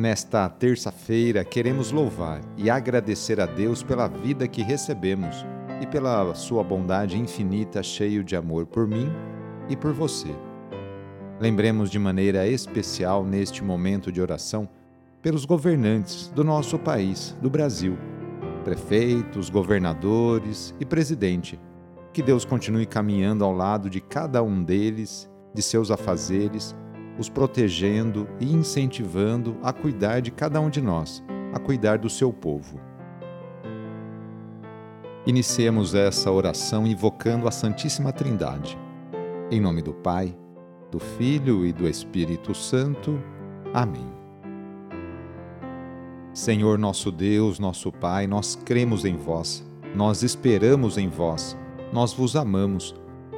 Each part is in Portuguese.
Nesta terça-feira, queremos louvar e agradecer a Deus pela vida que recebemos e pela sua bondade infinita, cheio de amor por mim e por você. Lembremos de maneira especial neste momento de oração pelos governantes do nosso país, do Brasil, prefeitos, governadores e presidente. Que Deus continue caminhando ao lado de cada um deles, de seus afazeres os protegendo e incentivando a cuidar de cada um de nós, a cuidar do seu povo. Iniciemos essa oração invocando a Santíssima Trindade. Em nome do Pai, do Filho e do Espírito Santo. Amém. Senhor nosso Deus, nosso Pai, nós cremos em vós, nós esperamos em vós, nós vos amamos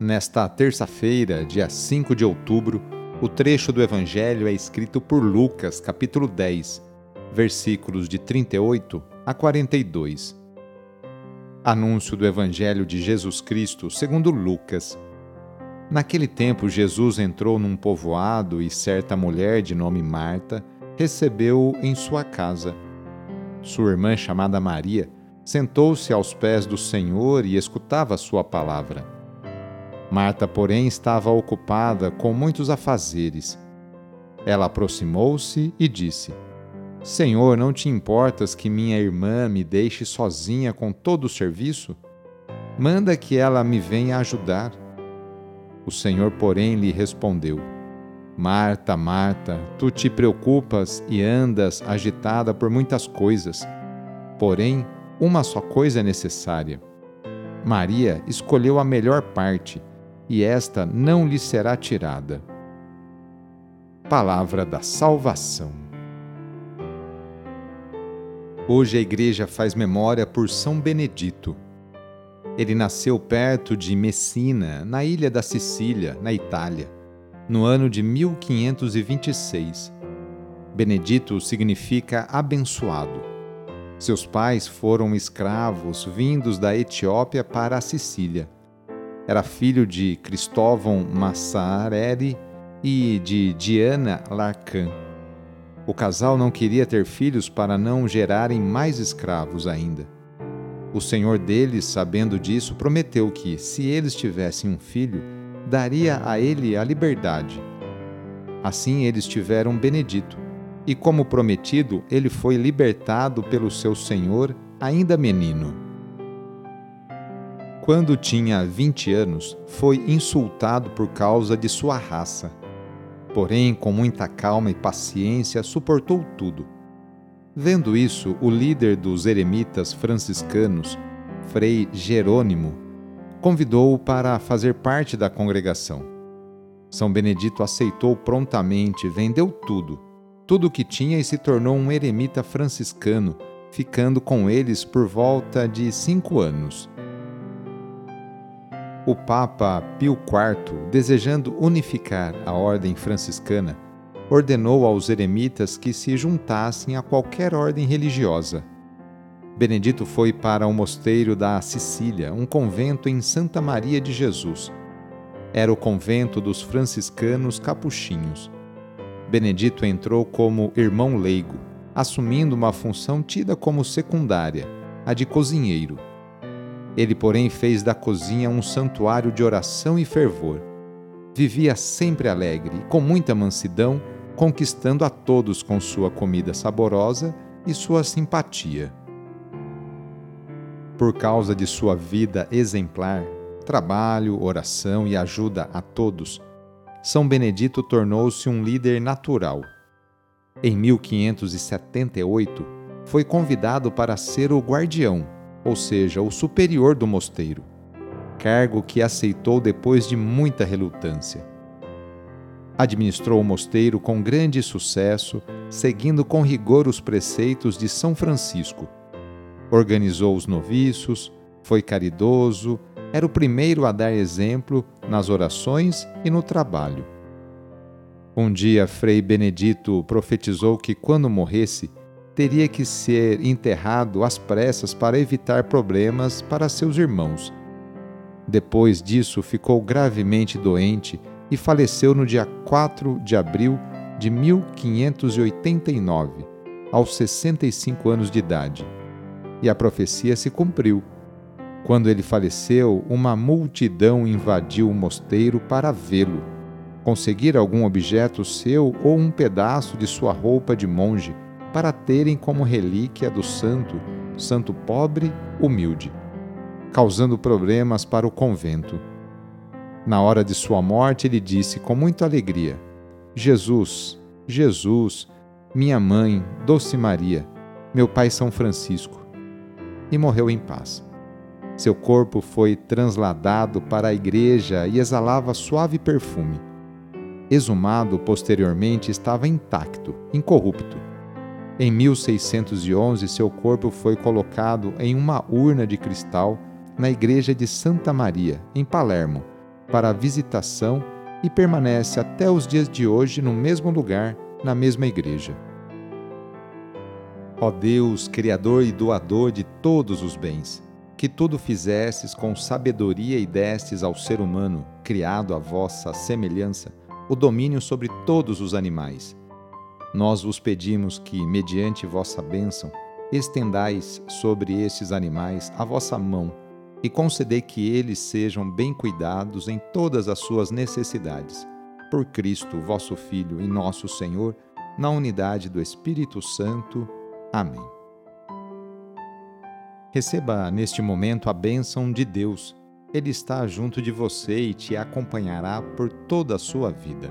Nesta terça-feira, dia 5 de outubro, o trecho do Evangelho é escrito por Lucas, capítulo 10, versículos de 38 a 42. Anúncio do Evangelho de Jesus Cristo segundo Lucas. Naquele tempo, Jesus entrou num povoado e certa mulher de nome Marta recebeu-o em sua casa. Sua irmã, chamada Maria, sentou-se aos pés do Senhor e escutava sua palavra. Marta, porém, estava ocupada com muitos afazeres. Ela aproximou-se e disse: Senhor, não te importas que minha irmã me deixe sozinha com todo o serviço? Manda que ela me venha ajudar. O Senhor, porém, lhe respondeu: Marta, Marta, tu te preocupas e andas agitada por muitas coisas. Porém, uma só coisa é necessária. Maria escolheu a melhor parte e esta não lhe será tirada. Palavra da Salvação. Hoje a Igreja faz memória por São Benedito. Ele nasceu perto de Messina, na ilha da Sicília, na Itália, no ano de 1526. Benedito significa abençoado. Seus pais foram escravos vindos da Etiópia para a Sicília era filho de Cristóvão Massarelli e de Diana Larcan. O casal não queria ter filhos para não gerarem mais escravos ainda. O senhor deles, sabendo disso, prometeu que, se eles tivessem um filho, daria a ele a liberdade. Assim eles tiveram Benedito, e como prometido, ele foi libertado pelo seu senhor, ainda menino quando tinha 20 anos, foi insultado por causa de sua raça. Porém, com muita calma e paciência, suportou tudo. Vendo isso, o líder dos eremitas franciscanos, Frei Jerônimo, convidou-o para fazer parte da congregação. São Benedito aceitou prontamente, vendeu tudo, tudo o que tinha e se tornou um eremita franciscano, ficando com eles por volta de cinco anos o Papa Pio IV, desejando unificar a ordem franciscana, ordenou aos eremitas que se juntassem a qualquer ordem religiosa. Benedito foi para o mosteiro da Sicília, um convento em Santa Maria de Jesus. Era o convento dos franciscanos capuchinhos. Benedito entrou como irmão leigo, assumindo uma função tida como secundária, a de cozinheiro. Ele, porém, fez da cozinha um santuário de oração e fervor. Vivia sempre alegre com muita mansidão, conquistando a todos com sua comida saborosa e sua simpatia. Por causa de sua vida exemplar, trabalho, oração e ajuda a todos, São Benedito tornou-se um líder natural. Em 1578, foi convidado para ser o guardião ou seja, o superior do mosteiro, cargo que aceitou depois de muita relutância. Administrou o mosteiro com grande sucesso, seguindo com rigor os preceitos de São Francisco. Organizou os noviços, foi caridoso, era o primeiro a dar exemplo nas orações e no trabalho. Um dia, Frei Benedito profetizou que, quando morresse, teria que ser enterrado às pressas para evitar problemas para seus irmãos. Depois disso, ficou gravemente doente e faleceu no dia 4 de abril de 1589, aos 65 anos de idade. E a profecia se cumpriu. Quando ele faleceu, uma multidão invadiu o mosteiro para vê-lo. Conseguir algum objeto seu ou um pedaço de sua roupa de monge para terem como relíquia do santo, santo pobre, humilde, causando problemas para o convento. Na hora de sua morte, ele disse com muita alegria: Jesus, Jesus, minha mãe, Doce Maria, meu pai São Francisco. E morreu em paz. Seu corpo foi transladado para a igreja e exalava suave perfume. Exumado posteriormente, estava intacto, incorrupto em 1611, seu corpo foi colocado em uma urna de cristal na igreja de Santa Maria, em Palermo, para visitação e permanece até os dias de hoje no mesmo lugar, na mesma igreja. Ó Deus, Criador e doador de todos os bens, que tudo fizestes com sabedoria e destes ao ser humano, criado à vossa semelhança, o domínio sobre todos os animais nós vos pedimos que, mediante vossa bênção, estendais sobre estes animais a vossa mão e concedei que eles sejam bem cuidados em todas as suas necessidades. Por Cristo, vosso Filho e nosso Senhor, na unidade do Espírito Santo. Amém. Receba neste momento a bênção de Deus. Ele está junto de você e te acompanhará por toda a sua vida.